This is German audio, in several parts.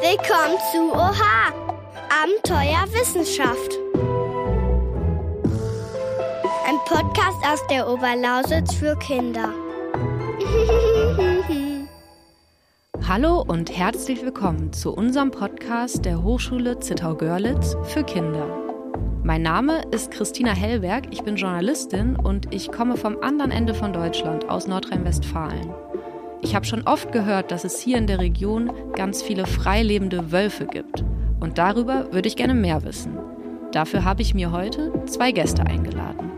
Willkommen zu Oha! Abenteuer Wissenschaft. Ein Podcast aus der Oberlausitz für Kinder. Hallo und herzlich willkommen zu unserem Podcast der Hochschule Zittau-Görlitz für Kinder. Mein Name ist Christina Hellberg, ich bin Journalistin und ich komme vom anderen Ende von Deutschland aus Nordrhein-Westfalen. Ich habe schon oft gehört, dass es hier in der Region ganz viele freilebende Wölfe gibt. Und darüber würde ich gerne mehr wissen. Dafür habe ich mir heute zwei Gäste eingeladen.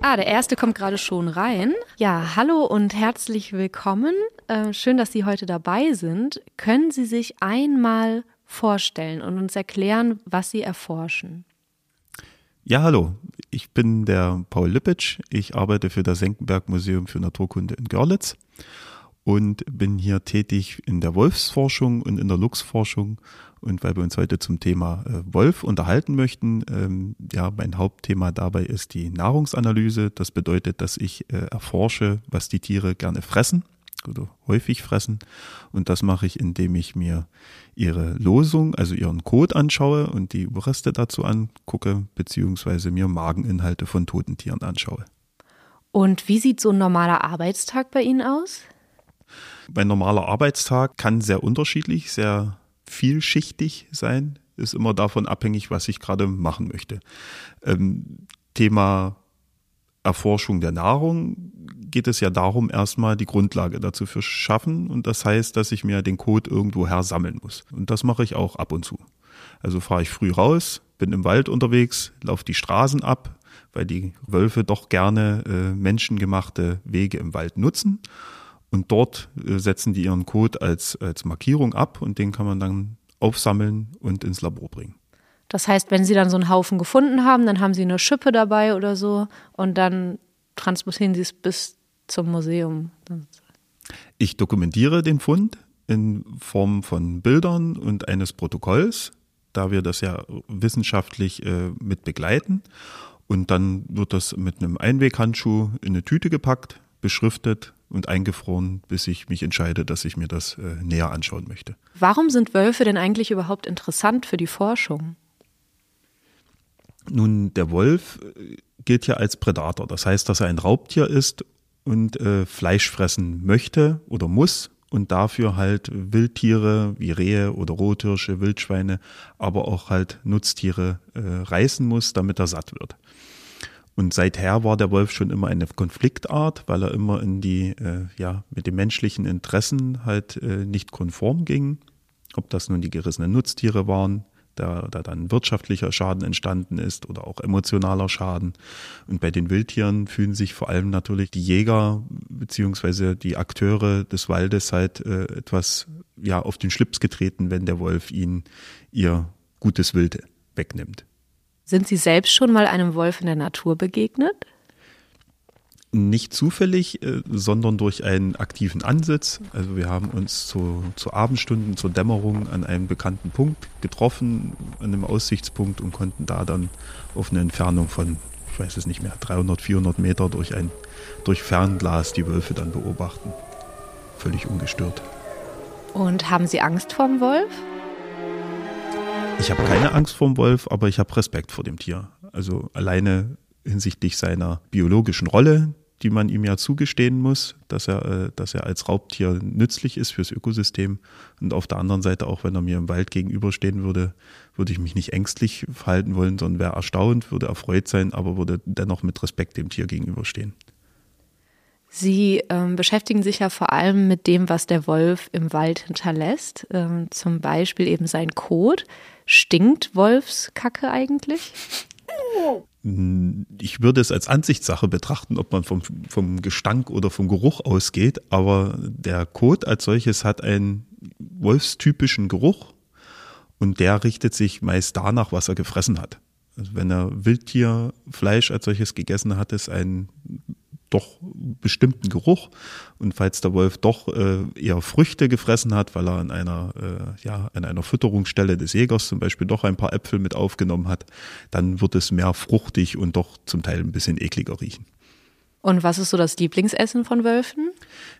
Ah, der erste kommt gerade schon rein. Ja, hallo und herzlich willkommen. Äh, schön, dass Sie heute dabei sind. Können Sie sich einmal vorstellen und uns erklären, was Sie erforschen? Ja, hallo. Ich bin der Paul Lippitsch. Ich arbeite für das Senckenberg Museum für Naturkunde in Görlitz und bin hier tätig in der Wolfsforschung und in der Luchsforschung. Und weil wir uns heute zum Thema äh, Wolf unterhalten möchten, ähm, ja, mein Hauptthema dabei ist die Nahrungsanalyse. Das bedeutet, dass ich äh, erforsche, was die Tiere gerne fressen oder häufig fressen. Und das mache ich, indem ich mir ihre Losung, also ihren Kot anschaue und die Überreste dazu angucke, beziehungsweise mir Mageninhalte von toten Tieren anschaue. Und wie sieht so ein normaler Arbeitstag bei Ihnen aus? Mein normaler Arbeitstag kann sehr unterschiedlich, sehr vielschichtig sein, ist immer davon abhängig, was ich gerade machen möchte. Ähm, Thema Erforschung der Nahrung geht es ja darum, erstmal die Grundlage dazu zu schaffen. Und das heißt, dass ich mir den Code irgendwo her sammeln muss. Und das mache ich auch ab und zu. Also fahre ich früh raus, bin im Wald unterwegs, laufe die Straßen ab, weil die Wölfe doch gerne äh, menschengemachte Wege im Wald nutzen. Und dort äh, setzen die ihren Code als, als Markierung ab und den kann man dann aufsammeln und ins Labor bringen. Das heißt, wenn Sie dann so einen Haufen gefunden haben, dann haben Sie eine Schippe dabei oder so und dann transportieren Sie es bis zum Museum. Ich dokumentiere den Fund in Form von Bildern und eines Protokolls, da wir das ja wissenschaftlich äh, mit begleiten. Und dann wird das mit einem Einweghandschuh in eine Tüte gepackt, beschriftet und eingefroren, bis ich mich entscheide, dass ich mir das äh, näher anschauen möchte. Warum sind Wölfe denn eigentlich überhaupt interessant für die Forschung? Nun, der Wolf äh, gilt ja als Prädator. Das heißt, dass er ein Raubtier ist und äh, Fleisch fressen möchte oder muss und dafür halt Wildtiere wie Rehe oder Rothirsche, Wildschweine, aber auch halt Nutztiere äh, reißen muss, damit er satt wird. Und seither war der Wolf schon immer eine Konfliktart, weil er immer in die, äh, ja, mit den menschlichen Interessen halt äh, nicht konform ging. Ob das nun die gerissenen Nutztiere waren, da, da dann wirtschaftlicher Schaden entstanden ist oder auch emotionaler Schaden. Und bei den Wildtieren fühlen sich vor allem natürlich die Jäger beziehungsweise die Akteure des Waldes halt äh, etwas ja auf den Schlips getreten, wenn der Wolf ihnen ihr gutes Wild wegnimmt. Sind Sie selbst schon mal einem Wolf in der Natur begegnet? Nicht zufällig, äh, sondern durch einen aktiven Ansatz. Also wir haben uns zu, zu Abendstunden, zur Dämmerung an einem bekannten Punkt getroffen, an einem Aussichtspunkt und konnten da dann auf eine Entfernung von, ich weiß es nicht mehr, 300, 400 Meter durch ein durch Fernglas die Wölfe dann beobachten. Völlig ungestört. Und haben Sie Angst vorm Wolf? Ich habe keine Angst vorm Wolf, aber ich habe Respekt vor dem Tier. Also alleine hinsichtlich seiner biologischen Rolle, die man ihm ja zugestehen muss, dass er, äh, dass er als Raubtier nützlich ist fürs Ökosystem. Und auf der anderen Seite, auch wenn er mir im Wald gegenüberstehen würde, würde ich mich nicht ängstlich verhalten wollen, sondern wäre erstaunt, würde erfreut sein, aber würde dennoch mit Respekt dem Tier gegenüberstehen. Sie ähm, beschäftigen sich ja vor allem mit dem, was der Wolf im Wald hinterlässt, ähm, zum Beispiel eben sein Kot. Stinkt Wolfskacke eigentlich? Ich würde es als Ansichtssache betrachten, ob man vom, vom Gestank oder vom Geruch ausgeht, aber der Kot als solches hat einen wolfstypischen Geruch und der richtet sich meist danach, was er gefressen hat. Also wenn er Wildtierfleisch als solches gegessen hat, ist ein doch bestimmten Geruch. Und falls der Wolf doch äh, eher Früchte gefressen hat, weil er an einer, äh, ja, an einer Fütterungsstelle des Jägers zum Beispiel doch ein paar Äpfel mit aufgenommen hat, dann wird es mehr fruchtig und doch zum Teil ein bisschen ekliger riechen. Und was ist so das Lieblingsessen von Wölfen?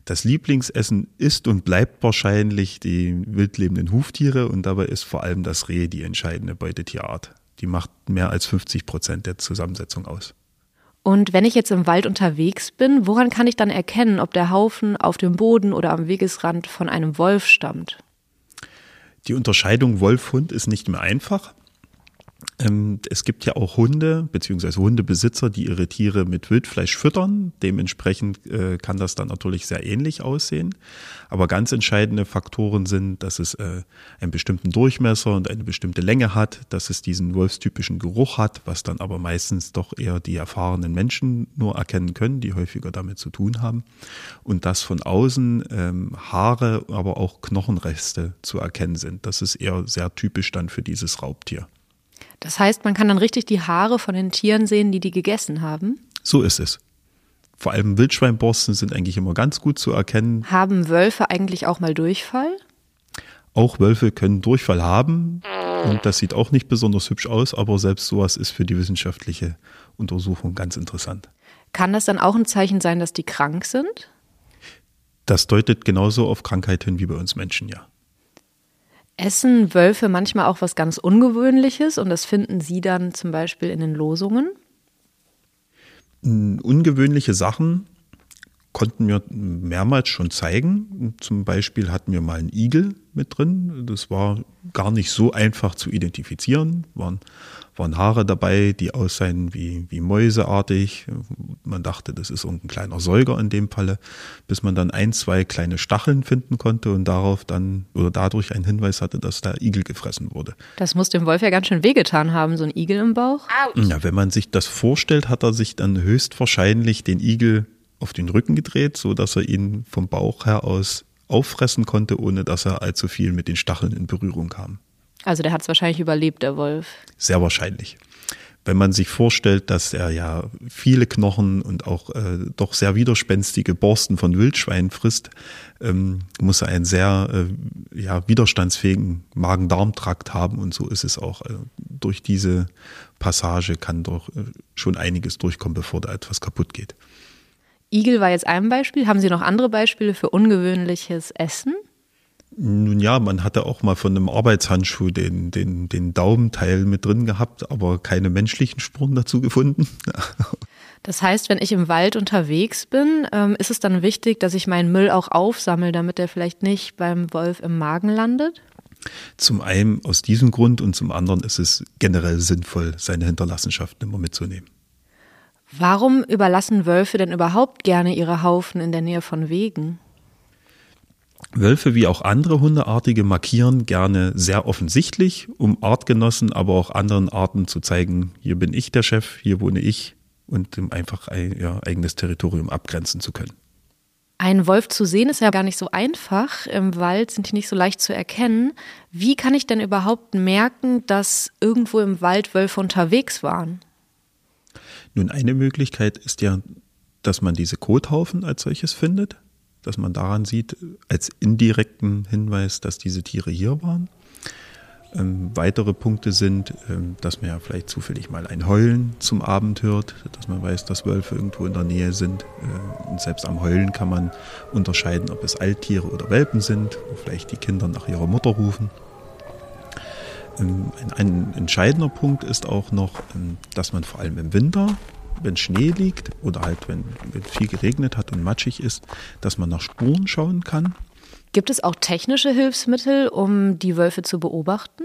Das Lieblingsessen ist und bleibt wahrscheinlich die wildlebenden Huftiere und dabei ist vor allem das Reh die entscheidende Beutetierart. Die macht mehr als 50 Prozent der Zusammensetzung aus. Und wenn ich jetzt im Wald unterwegs bin, woran kann ich dann erkennen, ob der Haufen auf dem Boden oder am Wegesrand von einem Wolf stammt? Die Unterscheidung Wolf-Hund ist nicht mehr einfach. Ähm, es gibt ja auch Hunde beziehungsweise Hundebesitzer, die ihre Tiere mit Wildfleisch füttern. Dementsprechend äh, kann das dann natürlich sehr ähnlich aussehen. Aber ganz entscheidende Faktoren sind, dass es äh, einen bestimmten Durchmesser und eine bestimmte Länge hat, dass es diesen wolfstypischen Geruch hat, was dann aber meistens doch eher die erfahrenen Menschen nur erkennen können, die häufiger damit zu tun haben. Und dass von außen ähm, Haare, aber auch Knochenreste zu erkennen sind. Das ist eher sehr typisch dann für dieses Raubtier. Das heißt, man kann dann richtig die Haare von den Tieren sehen, die die gegessen haben? So ist es. Vor allem Wildschweinborsten sind eigentlich immer ganz gut zu erkennen. Haben Wölfe eigentlich auch mal Durchfall? Auch Wölfe können Durchfall haben und das sieht auch nicht besonders hübsch aus, aber selbst sowas ist für die wissenschaftliche Untersuchung ganz interessant. Kann das dann auch ein Zeichen sein, dass die krank sind? Das deutet genauso auf Krankheit hin wie bei uns Menschen, ja. Essen Wölfe manchmal auch was ganz Ungewöhnliches und das finden Sie dann zum Beispiel in den Losungen? Ungewöhnliche Sachen konnten wir mehrmals schon zeigen. Zum Beispiel hatten wir mal einen Igel mit drin. Das war gar nicht so einfach zu identifizieren. Waren, waren Haare dabei, die aussahen wie, wie Mäuseartig. Man dachte, das ist irgendein kleiner Säuger in dem Falle, bis man dann ein, zwei kleine Stacheln finden konnte und darauf dann oder dadurch einen Hinweis hatte, dass da Igel gefressen wurde. Das muss dem Wolf ja ganz schön wehgetan haben, so ein Igel im Bauch. Ja, wenn man sich das vorstellt, hat er sich dann höchstwahrscheinlich den Igel auf den Rücken gedreht, so dass er ihn vom Bauch her aus auffressen konnte, ohne dass er allzu viel mit den Stacheln in Berührung kam. Also der hat es wahrscheinlich überlebt, der Wolf. Sehr wahrscheinlich. Wenn man sich vorstellt, dass er ja viele Knochen und auch äh, doch sehr widerspenstige Borsten von Wildschweinen frisst, ähm, muss er einen sehr äh, ja, widerstandsfähigen Magen-Darm-Trakt haben und so ist es auch. Äh, durch diese Passage kann doch äh, schon einiges durchkommen, bevor da etwas kaputt geht. Igel war jetzt ein Beispiel. Haben Sie noch andere Beispiele für ungewöhnliches Essen? Nun ja, man hatte auch mal von einem Arbeitshandschuh den, den, den Daumenteil mit drin gehabt, aber keine menschlichen Spuren dazu gefunden. Das heißt, wenn ich im Wald unterwegs bin, ähm, ist es dann wichtig, dass ich meinen Müll auch aufsammle, damit er vielleicht nicht beim Wolf im Magen landet? Zum einen aus diesem Grund und zum anderen ist es generell sinnvoll, seine Hinterlassenschaften immer mitzunehmen. Warum überlassen Wölfe denn überhaupt gerne ihre Haufen in der Nähe von Wegen? Wölfe wie auch andere Hundeartige markieren gerne sehr offensichtlich, um Artgenossen, aber auch anderen Arten zu zeigen, hier bin ich der Chef, hier wohne ich und um einfach ein ja, eigenes Territorium abgrenzen zu können. Ein Wolf zu sehen ist ja gar nicht so einfach. Im Wald sind die nicht so leicht zu erkennen. Wie kann ich denn überhaupt merken, dass irgendwo im Wald Wölfe unterwegs waren? Nun, eine Möglichkeit ist ja, dass man diese Kothaufen als solches findet, dass man daran sieht, als indirekten Hinweis, dass diese Tiere hier waren. Ähm, weitere Punkte sind, ähm, dass man ja vielleicht zufällig mal ein Heulen zum Abend hört, dass man weiß, dass Wölfe irgendwo in der Nähe sind. Äh, und selbst am Heulen kann man unterscheiden, ob es Alttiere oder Welpen sind, wo vielleicht die Kinder nach ihrer Mutter rufen. Ähm, ein, entscheidender Punkt ist auch noch, ähm, dass man vor allem im Winter, wenn Schnee liegt oder halt wenn, wenn viel geregnet hat und matschig ist, dass man nach Spuren schauen kann. Gibt es auch technische Hilfsmittel, um die Wölfe zu beobachten?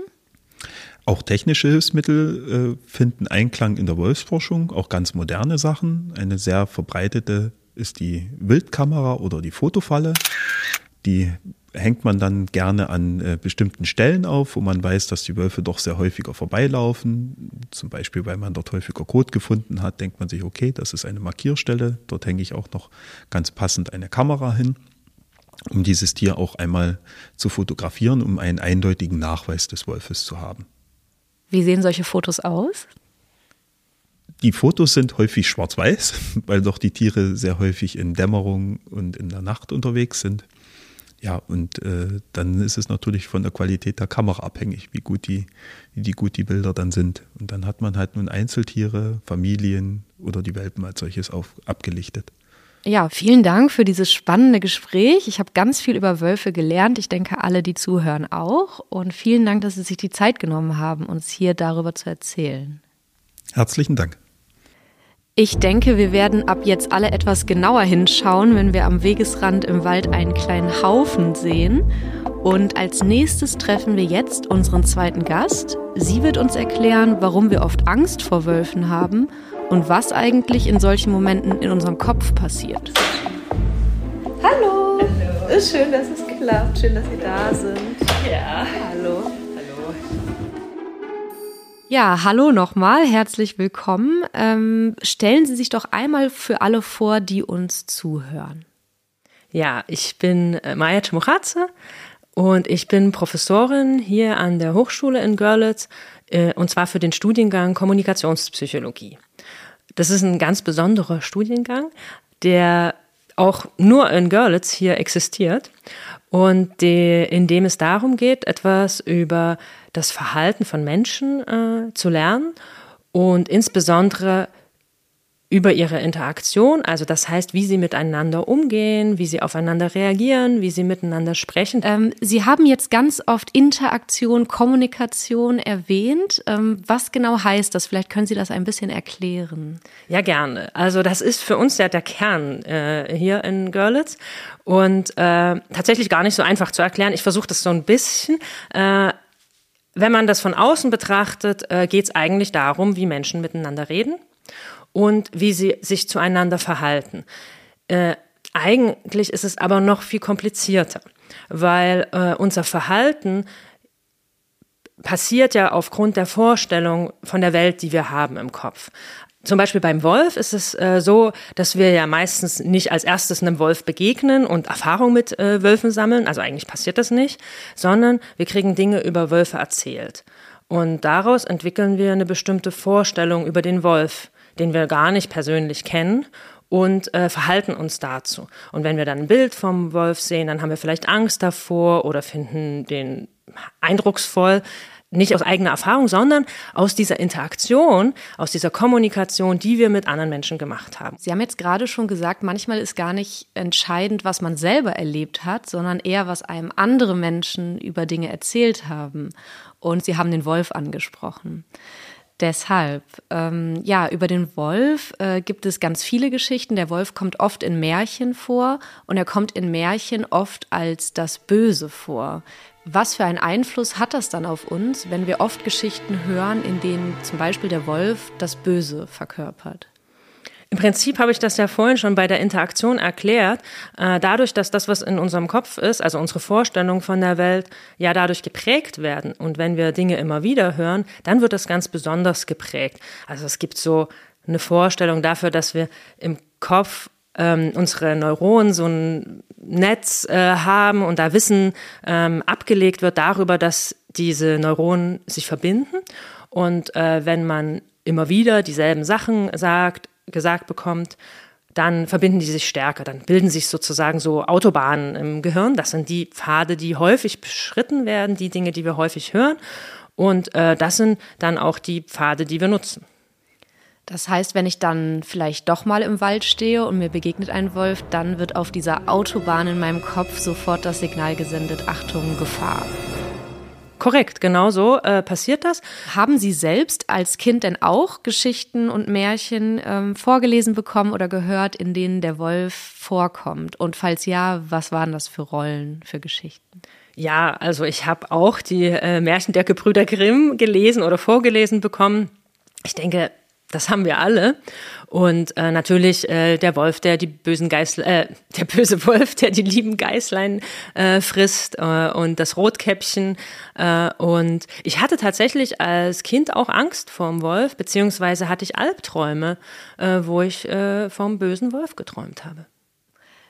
Auch technische Hilfsmittel äh, finden Einklang in der Wolfsforschung, auch ganz moderne Sachen. Eine sehr verbreitete ist die Wildkamera oder die Fotofalle. Die hängt man dann gerne an äh, bestimmten Stellen auf, wo man weiß, dass die Wölfe doch sehr häufiger vorbeilaufen. Zum Beispiel, weil man dort häufiger Kot gefunden hat, denkt man sich, okay, das ist eine Markierstelle. Dort hänge ich auch noch ganz passend eine Kamera hin, um dieses Tier auch einmal zu fotografieren, um einen eindeutigen Nachweis des Wolfes zu haben. Wie sehen solche Fotos aus? Die Fotos sind häufig schwarz-weiß, weil doch die Tiere sehr häufig in Dämmerung und in der Nacht unterwegs sind. Ja, und äh, dann ist es natürlich von der Qualität der Kamera abhängig, wie gut die, wie gut die Bilder dann sind. Und dann hat man halt nun Einzeltiere, Familien oder die Welpen als solches auf, abgelichtet. Ja, vielen Dank für dieses spannende Gespräch. Ich habe ganz viel über Wölfe gelernt. Ich denke, alle, die zuhören, auch. Und vielen Dank, dass Sie sich die Zeit genommen haben, uns hier darüber zu erzählen. Herzlichen Dank. Ich denke, wir werden ab jetzt alle etwas genauer hinschauen, wenn wir am Wegesrand im Wald einen kleinen Haufen sehen. Und als nächstes treffen wir jetzt unseren zweiten Gast. Sie wird uns erklären, warum wir oft Angst vor Wölfen haben und was eigentlich in solchen Momenten in unserem Kopf passiert. Hallo! Hallo. Schön, dass es klappt. Schön, dass Sie da sind. Ja. Hallo. Ja, hallo nochmal, herzlich willkommen. Ähm, stellen Sie sich doch einmal für alle vor, die uns zuhören. Ja, ich bin äh, Maja Tschmuchatze und ich bin Professorin hier an der Hochschule in Görlitz äh, und zwar für den Studiengang Kommunikationspsychologie. Das ist ein ganz besonderer Studiengang, der auch nur in Görlitz hier existiert und die, in dem es darum geht, etwas über das Verhalten von Menschen äh, zu lernen und insbesondere über ihre Interaktion, also das heißt, wie sie miteinander umgehen, wie sie aufeinander reagieren, wie sie miteinander sprechen. Ähm, sie haben jetzt ganz oft Interaktion, Kommunikation erwähnt. Ähm, was genau heißt das? Vielleicht können Sie das ein bisschen erklären. Ja, gerne. Also das ist für uns ja der Kern äh, hier in Görlitz und äh, tatsächlich gar nicht so einfach zu erklären. Ich versuche das so ein bisschen. Äh, wenn man das von außen betrachtet, äh, geht es eigentlich darum, wie Menschen miteinander reden und wie sie sich zueinander verhalten. Äh, eigentlich ist es aber noch viel komplizierter, weil äh, unser Verhalten passiert ja aufgrund der Vorstellung von der Welt, die wir haben im Kopf. Zum Beispiel beim Wolf ist es äh, so, dass wir ja meistens nicht als erstes einem Wolf begegnen und Erfahrung mit äh, Wölfen sammeln, also eigentlich passiert das nicht, sondern wir kriegen Dinge über Wölfe erzählt. Und daraus entwickeln wir eine bestimmte Vorstellung über den Wolf den wir gar nicht persönlich kennen und äh, verhalten uns dazu. Und wenn wir dann ein Bild vom Wolf sehen, dann haben wir vielleicht Angst davor oder finden den eindrucksvoll. Nicht aus eigener Erfahrung, sondern aus dieser Interaktion, aus dieser Kommunikation, die wir mit anderen Menschen gemacht haben. Sie haben jetzt gerade schon gesagt, manchmal ist gar nicht entscheidend, was man selber erlebt hat, sondern eher, was einem andere Menschen über Dinge erzählt haben. Und Sie haben den Wolf angesprochen. Deshalb, ähm, ja, über den Wolf äh, gibt es ganz viele Geschichten. Der Wolf kommt oft in Märchen vor und er kommt in Märchen oft als das Böse vor. Was für einen Einfluss hat das dann auf uns, wenn wir oft Geschichten hören, in denen zum Beispiel der Wolf das Böse verkörpert? Im Prinzip habe ich das ja vorhin schon bei der Interaktion erklärt. Äh, dadurch, dass das, was in unserem Kopf ist, also unsere Vorstellungen von der Welt, ja dadurch geprägt werden. Und wenn wir Dinge immer wieder hören, dann wird das ganz besonders geprägt. Also es gibt so eine Vorstellung dafür, dass wir im Kopf ähm, unsere Neuronen so ein Netz äh, haben und da Wissen ähm, abgelegt wird darüber, dass diese Neuronen sich verbinden. Und äh, wenn man immer wieder dieselben Sachen sagt, gesagt bekommt, dann verbinden die sich stärker, dann bilden sich sozusagen so Autobahnen im Gehirn. Das sind die Pfade, die häufig beschritten werden, die Dinge, die wir häufig hören. Und äh, das sind dann auch die Pfade, die wir nutzen. Das heißt, wenn ich dann vielleicht doch mal im Wald stehe und mir begegnet ein Wolf, dann wird auf dieser Autobahn in meinem Kopf sofort das Signal gesendet, Achtung, Gefahr. Korrekt, genau so äh, passiert das. Haben Sie selbst als Kind denn auch Geschichten und Märchen ähm, vorgelesen bekommen oder gehört, in denen der Wolf vorkommt? Und falls ja, was waren das für Rollen, für Geschichten? Ja, also ich habe auch die äh, Märchen der Gebrüder Grimm gelesen oder vorgelesen bekommen. Ich denke, das haben wir alle. Und äh, natürlich äh, der Wolf, der die bösen Geißl äh, der böse Wolf, der die lieben Geißlein äh, frisst äh, und das Rotkäppchen. Äh, und ich hatte tatsächlich als Kind auch Angst vorm Wolf, beziehungsweise hatte ich Albträume, äh, wo ich äh, vom bösen Wolf geträumt habe.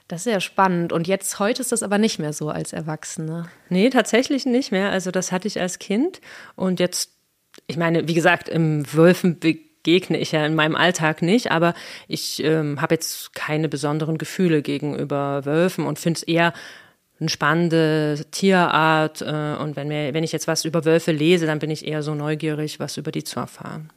Das ist ja spannend. Und jetzt, heute ist das aber nicht mehr so als Erwachsene. Nee, tatsächlich nicht mehr. Also das hatte ich als Kind. Und jetzt, ich meine, wie gesagt, im Wölfen begegne ich ja in meinem Alltag nicht, aber ich ähm, habe jetzt keine besonderen Gefühle gegenüber Wölfen und finde es eher eine spannende Tierart. Äh, und wenn, mir, wenn ich jetzt was über Wölfe lese, dann bin ich eher so neugierig, was über die zu erfahren.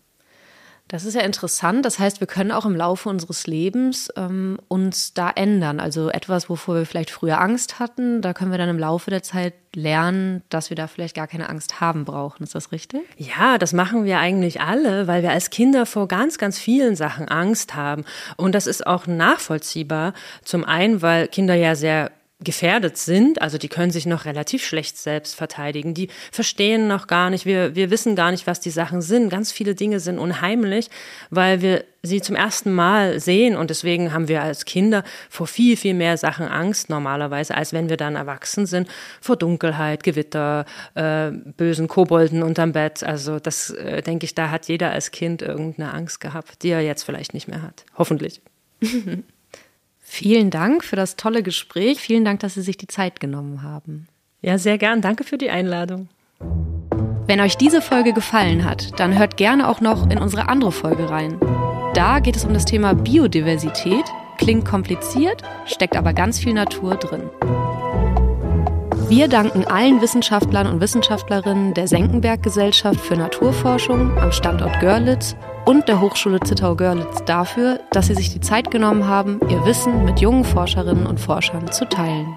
Das ist ja interessant. Das heißt, wir können auch im Laufe unseres Lebens ähm, uns da ändern. Also etwas, wovor wir vielleicht früher Angst hatten, da können wir dann im Laufe der Zeit lernen, dass wir da vielleicht gar keine Angst haben brauchen. Ist das richtig? Ja, das machen wir eigentlich alle, weil wir als Kinder vor ganz, ganz vielen Sachen Angst haben. Und das ist auch nachvollziehbar. Zum einen, weil Kinder ja sehr gefährdet sind, also die können sich noch relativ schlecht selbst verteidigen, die verstehen noch gar nicht, wir, wir wissen gar nicht, was die Sachen sind. Ganz viele Dinge sind unheimlich, weil wir sie zum ersten Mal sehen und deswegen haben wir als Kinder vor viel, viel mehr Sachen Angst normalerweise, als wenn wir dann erwachsen sind, vor Dunkelheit, Gewitter, äh, bösen Kobolden unterm Bett. Also das äh, denke ich, da hat jeder als Kind irgendeine Angst gehabt, die er jetzt vielleicht nicht mehr hat. Hoffentlich. Vielen Dank für das tolle Gespräch. Vielen Dank, dass Sie sich die Zeit genommen haben. Ja, sehr gern. Danke für die Einladung. Wenn euch diese Folge gefallen hat, dann hört gerne auch noch in unsere andere Folge rein. Da geht es um das Thema Biodiversität. Klingt kompliziert, steckt aber ganz viel Natur drin. Wir danken allen Wissenschaftlern und Wissenschaftlerinnen der Senckenberg Gesellschaft für Naturforschung am Standort Görlitz und der Hochschule Zittau-Görlitz dafür, dass sie sich die Zeit genommen haben, ihr Wissen mit jungen Forscherinnen und Forschern zu teilen.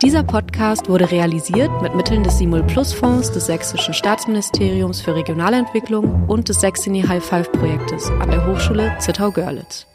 Dieser Podcast wurde realisiert mit Mitteln des Simul Plus Fonds des Sächsischen Staatsministeriums für Regionalentwicklung und des Sächsini High Five Projektes an der Hochschule Zittau-Görlitz.